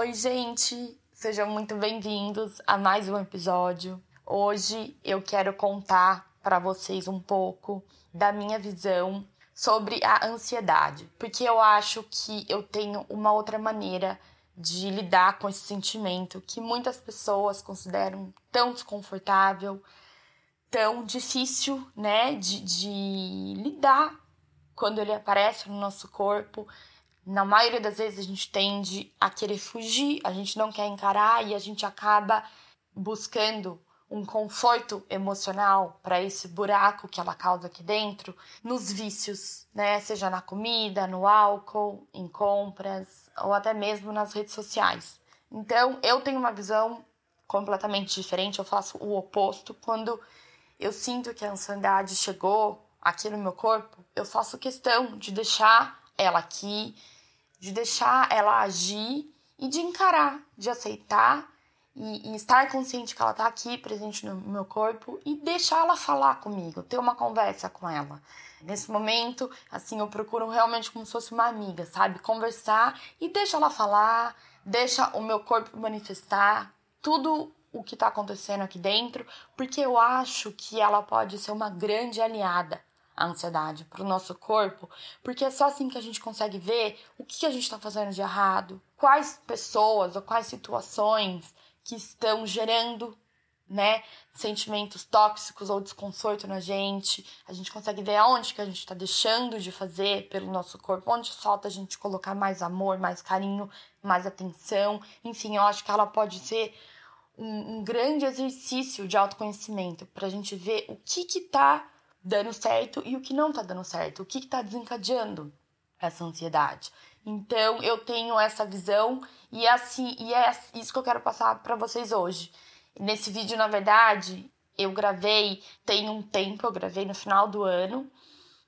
Oi, gente! Sejam muito bem-vindos a mais um episódio. Hoje eu quero contar para vocês um pouco da minha visão sobre a ansiedade, porque eu acho que eu tenho uma outra maneira de lidar com esse sentimento que muitas pessoas consideram tão desconfortável, tão difícil, né, de, de lidar quando ele aparece no nosso corpo na maioria das vezes a gente tende a querer fugir, a gente não quer encarar e a gente acaba buscando um conforto emocional para esse buraco que ela causa aqui dentro nos vícios, né? Seja na comida, no álcool, em compras ou até mesmo nas redes sociais. Então, eu tenho uma visão completamente diferente, eu faço o oposto quando eu sinto que a ansiedade chegou aqui no meu corpo, eu faço questão de deixar ela aqui, de deixar ela agir e de encarar, de aceitar e, e estar consciente que ela está aqui presente no meu corpo e deixar ela falar comigo, ter uma conversa com ela. Nesse momento, assim, eu procuro realmente como se fosse uma amiga, sabe? Conversar e deixa ela falar, deixa o meu corpo manifestar tudo o que está acontecendo aqui dentro, porque eu acho que ela pode ser uma grande aliada a ansiedade para o nosso corpo, porque é só assim que a gente consegue ver o que a gente está fazendo de errado, quais pessoas ou quais situações que estão gerando né, sentimentos tóxicos ou desconforto na gente. A gente consegue ver aonde que a gente está deixando de fazer pelo nosso corpo, onde falta a gente colocar mais amor, mais carinho, mais atenção. Enfim, eu acho que ela pode ser um, um grande exercício de autoconhecimento para a gente ver o que que tá dando certo e o que não tá dando certo, o que, que tá desencadeando essa ansiedade. Então eu tenho essa visão e é assim, e é isso que eu quero passar para vocês hoje. Nesse vídeo, na verdade, eu gravei tem um tempo, eu gravei no final do ano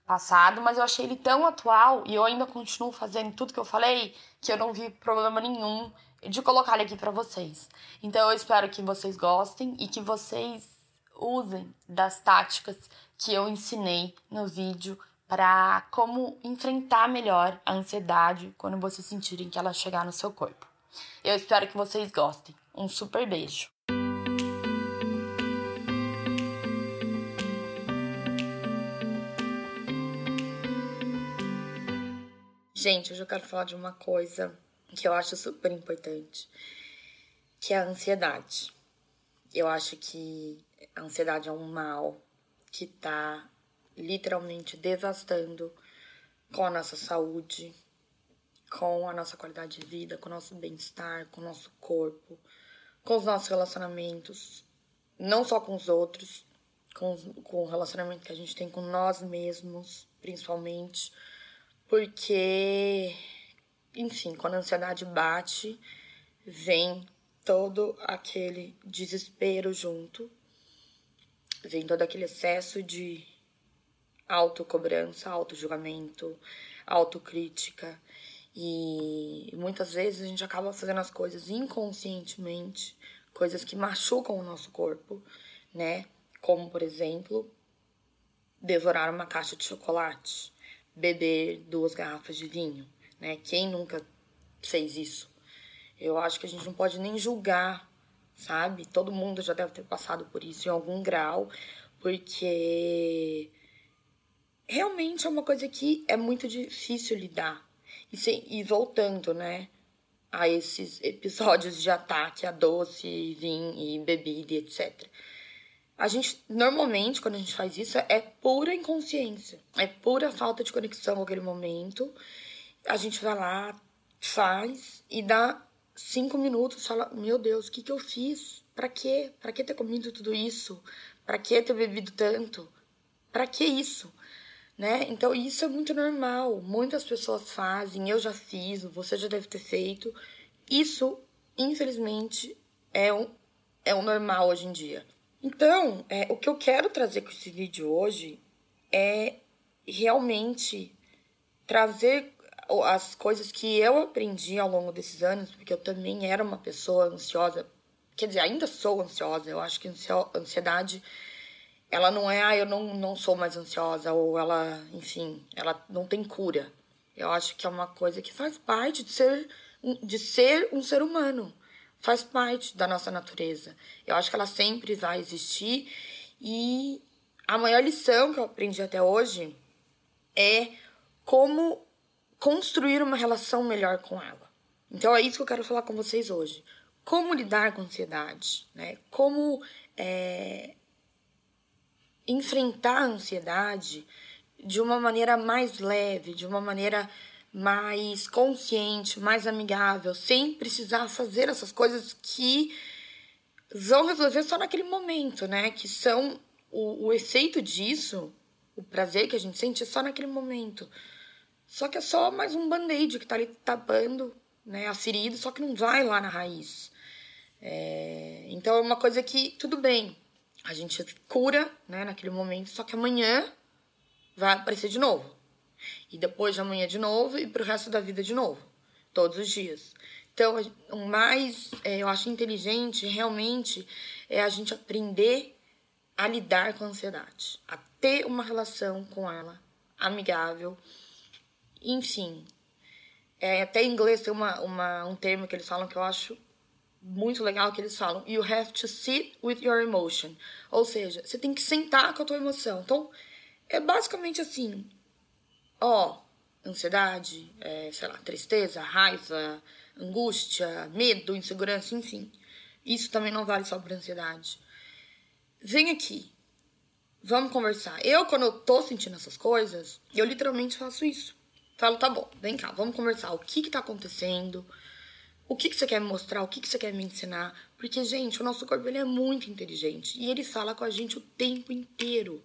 passado, mas eu achei ele tão atual e eu ainda continuo fazendo tudo que eu falei que eu não vi problema nenhum de colocar ele aqui para vocês. Então eu espero que vocês gostem e que vocês usem das táticas que eu ensinei no vídeo para como enfrentar melhor a ansiedade quando vocês sentirem que ela chegar no seu corpo. Eu espero que vocês gostem. Um super beijo. Gente, hoje eu quero falar de uma coisa que eu acho super importante, que é a ansiedade. Eu acho que a ansiedade é um mal que tá literalmente devastando com a nossa saúde, com a nossa qualidade de vida, com o nosso bem-estar, com o nosso corpo, com os nossos relacionamentos, não só com os outros, com, com o relacionamento que a gente tem com nós mesmos, principalmente, porque, enfim, quando a ansiedade bate, vem todo aquele desespero junto, vem todo aquele excesso de autocobrança, autojulgamento, autocrítica. E muitas vezes a gente acaba fazendo as coisas inconscientemente, coisas que machucam o nosso corpo, né? Como, por exemplo, devorar uma caixa de chocolate, beber duas garrafas de vinho, né? Quem nunca fez isso? Eu acho que a gente não pode nem julgar, sabe? Todo mundo já deve ter passado por isso em algum grau, porque realmente é uma coisa que é muito difícil lidar. E, e voltando, né, a esses episódios de ataque a doce, vinho e bebida, etc. A gente, normalmente, quando a gente faz isso, é pura inconsciência, é pura falta de conexão com aquele momento. A gente vai lá, faz e dá cinco minutos, fala: Meu Deus, o que, que eu fiz? Pra quê? Pra que ter comido tudo isso? Pra que ter bebido tanto? Pra que isso? Né? Então, isso é muito normal. Muitas pessoas fazem, eu já fiz, você já deve ter feito. Isso, infelizmente, é um, é um normal hoje em dia. Então, é, o que eu quero trazer com esse vídeo hoje é realmente trazer as coisas que eu aprendi ao longo desses anos, porque eu também era uma pessoa ansiosa, quer dizer, ainda sou ansiosa, eu acho que ansiedade, ela não é, ah, eu não, não sou mais ansiosa, ou ela, enfim, ela não tem cura. Eu acho que é uma coisa que faz parte de ser, de ser um ser humano, faz parte da nossa natureza. Eu acho que ela sempre vai existir, e a maior lição que eu aprendi até hoje é como construir uma relação melhor com ela. Então é isso que eu quero falar com vocês hoje. Como lidar com ansiedade, né? Como é, enfrentar a ansiedade de uma maneira mais leve, de uma maneira mais consciente, mais amigável, sem precisar fazer essas coisas que vão resolver só naquele momento, né? Que são o, o efeito disso, o prazer que a gente sente é só naquele momento. Só que é só mais um band-aid que tá ali tapando né, a ferida, só que não vai lá na raiz. É, então é uma coisa que, tudo bem, a gente cura né, naquele momento, só que amanhã vai aparecer de novo. E depois de amanhã de novo e pro resto da vida de novo. Todos os dias. Então, o mais é, eu acho inteligente realmente é a gente aprender a lidar com a ansiedade, a ter uma relação com ela amigável enfim, é, até em inglês tem uma, uma, um termo que eles falam que eu acho muito legal que eles falam you have to sit with your emotion. Ou seja você tem que sentar com a tua emoção. Então é basicamente assim ó ansiedade é, sei lá tristeza raiva angústia medo insegurança enfim. Isso também não vale só para ansiedade. Vem aqui vamos conversar. Eu quando eu tô sentindo essas coisas eu literalmente faço isso Falo, tá bom, vem cá, vamos conversar. O que que tá acontecendo? O que que você quer me mostrar? O que que você quer me ensinar? Porque, gente, o nosso corpo ele é muito inteligente e ele fala com a gente o tempo inteiro.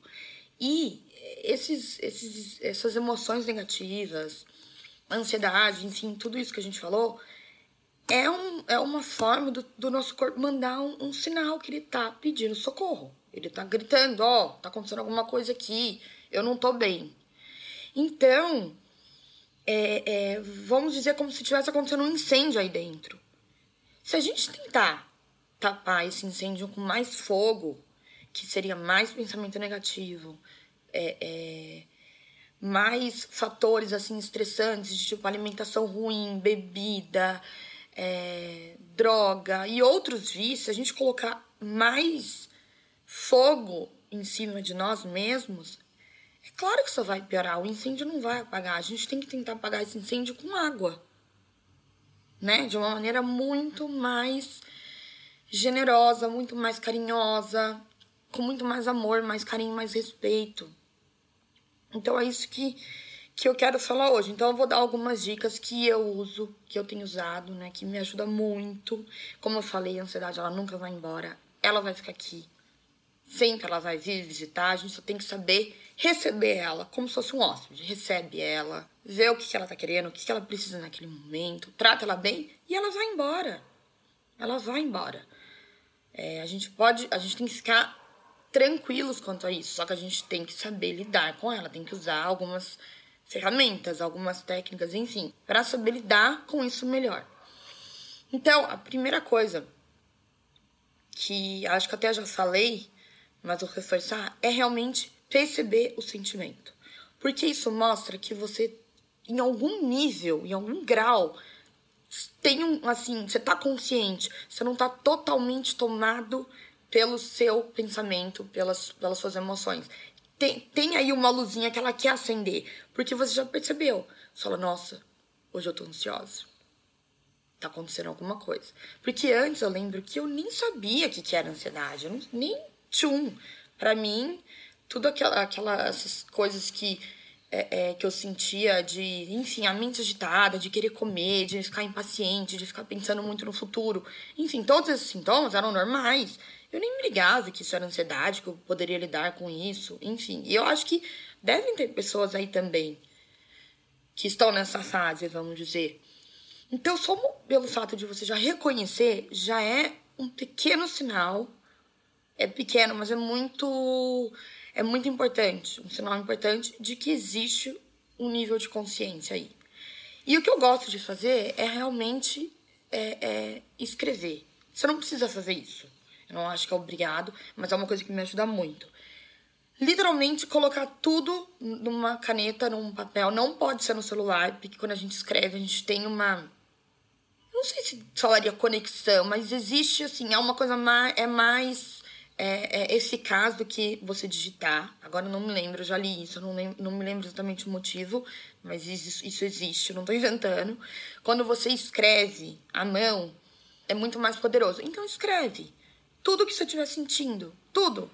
E esses, esses, essas emoções negativas, ansiedade, enfim, tudo isso que a gente falou, é, um, é uma forma do, do nosso corpo mandar um, um, sinal que ele tá pedindo socorro. Ele tá gritando, ó, oh, tá acontecendo alguma coisa aqui, eu não tô bem. Então, é, é, vamos dizer, como se tivesse acontecendo um incêndio aí dentro. Se a gente tentar tapar esse incêndio com mais fogo, que seria mais pensamento negativo, é, é, mais fatores assim estressantes, tipo alimentação ruim, bebida, é, droga e outros vícios, a gente colocar mais fogo em cima de nós mesmos, é claro que só vai piorar, o incêndio não vai apagar. A gente tem que tentar apagar esse incêndio com água, né? De uma maneira muito mais generosa, muito mais carinhosa, com muito mais amor, mais carinho, mais respeito. Então é isso que, que eu quero falar hoje. Então eu vou dar algumas dicas que eu uso, que eu tenho usado, né? Que me ajuda muito. Como eu falei, a ansiedade ela nunca vai embora. Ela vai ficar aqui. Sempre ela vai vir visitar. A gente só tem que saber receber ela como se fosse um hóspede. Recebe ela, vê o que, ela tá querendo, o que, ela precisa naquele momento, trata ela bem e ela vai embora. Ela vai embora. É, a gente pode, a gente tem que ficar tranquilos quanto a isso, só que a gente tem que saber lidar com ela, tem que usar algumas ferramentas, algumas técnicas, enfim, para saber lidar com isso melhor. Então, a primeira coisa que acho que até já falei, mas vou reforçar, é realmente perceber o sentimento. Porque isso mostra que você, em algum nível, em algum grau, tem um, assim, você tá consciente, você não tá totalmente tomado pelo seu pensamento, pelas, pelas suas emoções. Tem, tem aí uma luzinha que ela quer acender, porque você já percebeu. Você fala, nossa, hoje eu tô ansiosa. Tá acontecendo alguma coisa. Porque antes eu lembro que eu nem sabia o que, que era ansiedade. Eu não, nem tchum. Pra mim, tudo aquela, aquelas coisas que é, é, que eu sentia de, enfim, a mente agitada, de querer comer, de ficar impaciente, de ficar pensando muito no futuro. Enfim, todos esses sintomas eram normais. Eu nem me ligava que isso era ansiedade, que eu poderia lidar com isso. Enfim, e eu acho que devem ter pessoas aí também que estão nessa fase, vamos dizer. Então, só pelo fato de você já reconhecer, já é um pequeno sinal. É pequeno, mas é muito é muito importante, um sinal importante de que existe um nível de consciência aí. E o que eu gosto de fazer é realmente é, é escrever. Você não precisa fazer isso. Eu não acho que é obrigado, mas é uma coisa que me ajuda muito. Literalmente colocar tudo numa caneta, num papel. Não pode ser no celular, porque quando a gente escreve, a gente tem uma. Não sei se falaria conexão, mas existe assim, é uma coisa mais. É mais é, é eficaz do que você digitar. Agora eu não me lembro, eu já li isso, não, lembro, não me lembro exatamente o motivo, mas isso, isso existe, eu não estou inventando. Quando você escreve à mão, é muito mais poderoso. Então escreve tudo que você estiver sentindo, tudo.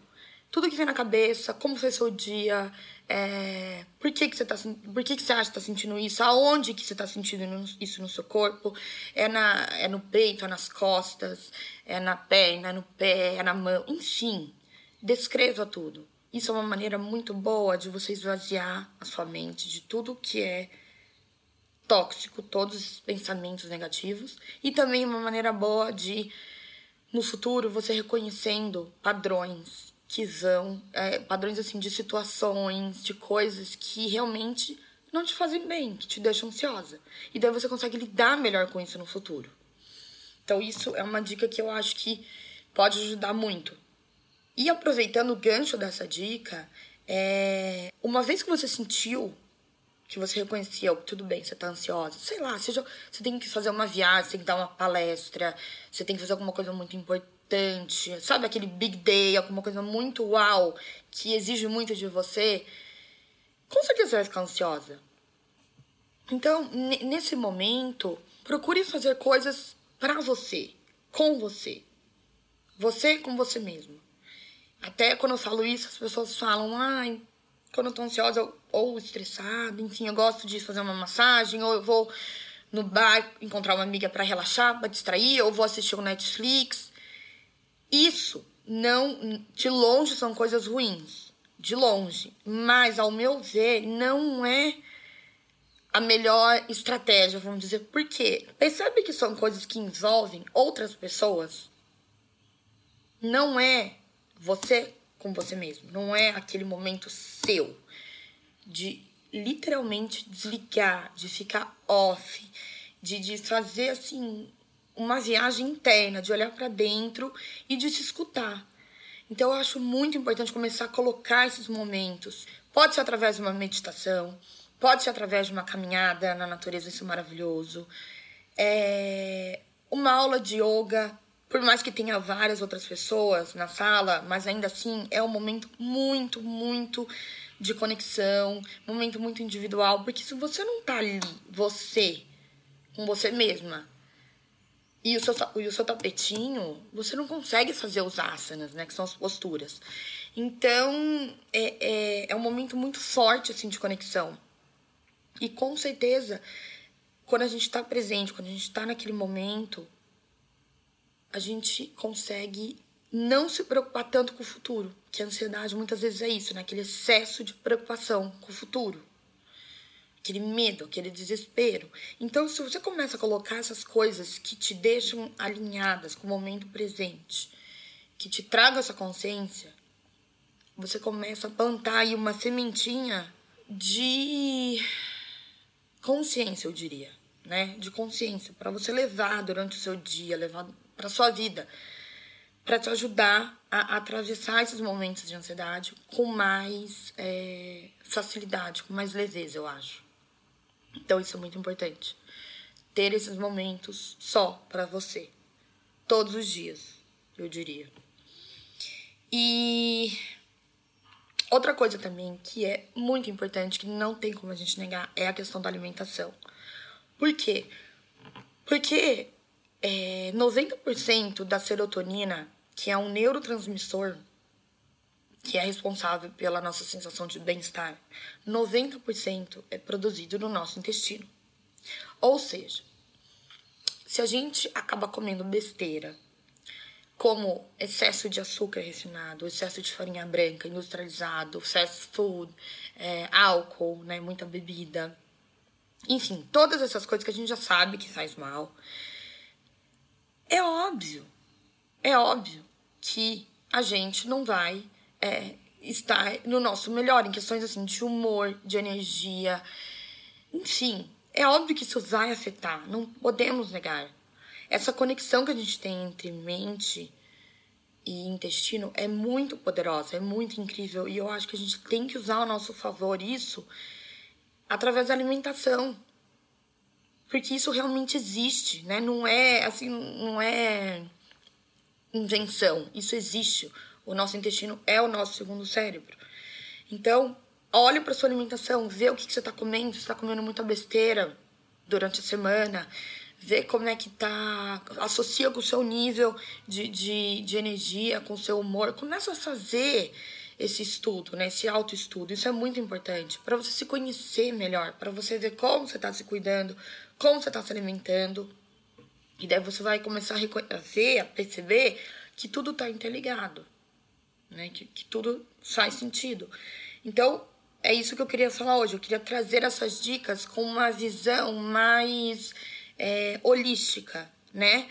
Tudo que vem na cabeça, como foi seu dia, é, por que, que você tá por que, que você acha que tá sentindo isso? Aonde que você tá sentindo isso no seu corpo? É, na, é no peito, é nas costas, é na perna, é no pé, é na mão, enfim. Descreva tudo. Isso é uma maneira muito boa de você esvaziar a sua mente de tudo que é tóxico, todos os pensamentos negativos. E também uma maneira boa de, no futuro, você reconhecendo padrões que vão, é, padrões assim de situações, de coisas que realmente não te fazem bem, que te deixam ansiosa. E daí você consegue lidar melhor com isso no futuro. Então isso é uma dica que eu acho que pode ajudar muito. E aproveitando o gancho dessa dica, é... uma vez que você sentiu que você reconhecia, tudo bem, você tá ansiosa, sei lá, seja, você tem que fazer uma viagem, você tem que dar uma palestra, você tem que fazer alguma coisa muito importante importante, sabe aquele big day, alguma coisa muito uau, que exige muito de você, com certeza você vai ficar ansiosa. Então, nesse momento, procure fazer coisas para você, com você. Você com você mesmo. Até quando eu falo isso, as pessoas falam, ai, quando eu tô ansiosa ou estressada, enfim, eu gosto de fazer uma massagem, ou eu vou no bar encontrar uma amiga para relaxar, para distrair, ou vou assistir um Netflix. Isso não, de longe são coisas ruins, de longe, mas ao meu ver não é a melhor estratégia, vamos dizer. Por quê? Percebe que são coisas que envolvem outras pessoas? Não é você com você mesmo, não é aquele momento seu de literalmente desligar, de ficar off, de, de fazer assim uma viagem interna, de olhar para dentro e de se escutar. Então eu acho muito importante começar a colocar esses momentos. Pode ser através de uma meditação, pode ser através de uma caminhada na natureza, isso é maravilhoso. É uma aula de yoga, por mais que tenha várias outras pessoas na sala, mas ainda assim é um momento muito, muito de conexão, momento muito individual, porque se você não tá ali, você, com você mesma, e o seu, e o seu tapetinho, você não consegue fazer os asanas, né? Que são as posturas. Então, é, é, é um momento muito forte, assim, de conexão. E com certeza, quando a gente está presente, quando a gente está naquele momento, a gente consegue não se preocupar tanto com o futuro. Que a ansiedade muitas vezes é isso, né? Aquele excesso de preocupação com o futuro aquele medo, aquele desespero. Então, se você começa a colocar essas coisas que te deixam alinhadas com o momento presente, que te tragam essa consciência, você começa a plantar aí uma sementinha de consciência, eu diria, né? De consciência para você levar durante o seu dia, levar para sua vida, para te ajudar a, a, atravessar esses momentos de ansiedade com mais é, facilidade, com mais leveza, eu acho. Então isso é muito importante. Ter esses momentos só para você, todos os dias, eu diria. E outra coisa também que é muito importante, que não tem como a gente negar, é a questão da alimentação. Por quê? Porque é, 90% da serotonina, que é um neurotransmissor que é responsável pela nossa sensação de bem-estar, 90% é produzido no nosso intestino. Ou seja, se a gente acaba comendo besteira, como excesso de açúcar refinado, excesso de farinha branca industrializado, fast food, é, álcool, né, muita bebida, enfim, todas essas coisas que a gente já sabe que faz mal. É óbvio, é óbvio que a gente não vai é, estar no nosso melhor em questões assim de humor, de energia, enfim, é óbvio que isso vai afetar, não podemos negar. Essa conexão que a gente tem entre mente e intestino é muito poderosa, é muito incrível e eu acho que a gente tem que usar ao nosso favor isso através da alimentação. Porque isso realmente existe, né? Não é assim, não é invenção, isso existe. O nosso intestino é o nosso segundo cérebro. Então, olhe para sua alimentação, vê o que, que você está comendo, se está comendo muita besteira durante a semana, ver como é que tá, associa com o seu nível de, de, de energia, com o seu humor. Começa a fazer esse estudo, né? Esse autoestudo. Isso é muito importante para você se conhecer melhor, para você ver como você está se cuidando, como você está se alimentando. E daí você vai começar a ver, a perceber que tudo está interligado, né? Que, que tudo faz sentido. Então, é isso que eu queria falar hoje. Eu queria trazer essas dicas com uma visão mais é, holística, né?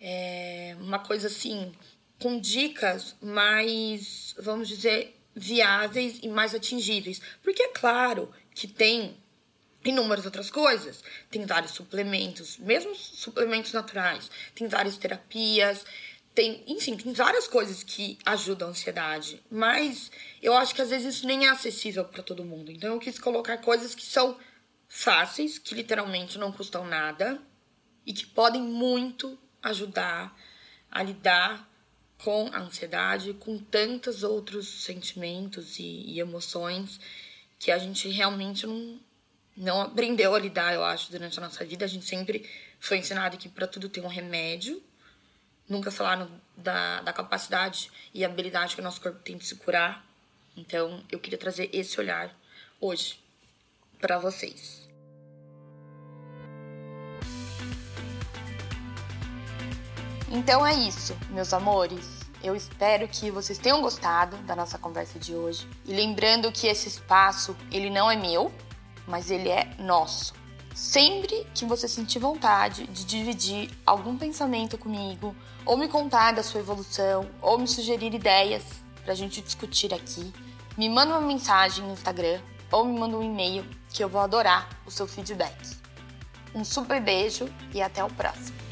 É uma coisa assim, com dicas mais, vamos dizer, viáveis e mais atingíveis. Porque é claro que tem inúmeras outras coisas. Tem vários suplementos, mesmo suplementos naturais, tem várias terapias, tem, enfim, tem várias coisas que ajudam a ansiedade, mas eu acho que às vezes isso nem é acessível para todo mundo. Então eu quis colocar coisas que são fáceis, que literalmente não custam nada e que podem muito ajudar a lidar com a ansiedade, com tantos outros sentimentos e, e emoções que a gente realmente não, não aprendeu a lidar, eu acho, durante a nossa vida. A gente sempre foi ensinado que para tudo tem um remédio. Nunca falaram da, da capacidade e habilidade que o nosso corpo tem de se curar. Então, eu queria trazer esse olhar hoje para vocês. Então é isso, meus amores. Eu espero que vocês tenham gostado da nossa conversa de hoje. E lembrando que esse espaço, ele não é meu, mas ele é nosso. Sempre que você sentir vontade de dividir algum pensamento comigo, ou me contar da sua evolução, ou me sugerir ideias para a gente discutir aqui, me manda uma mensagem no Instagram ou me manda um e-mail que eu vou adorar o seu feedback. Um super beijo e até o próximo!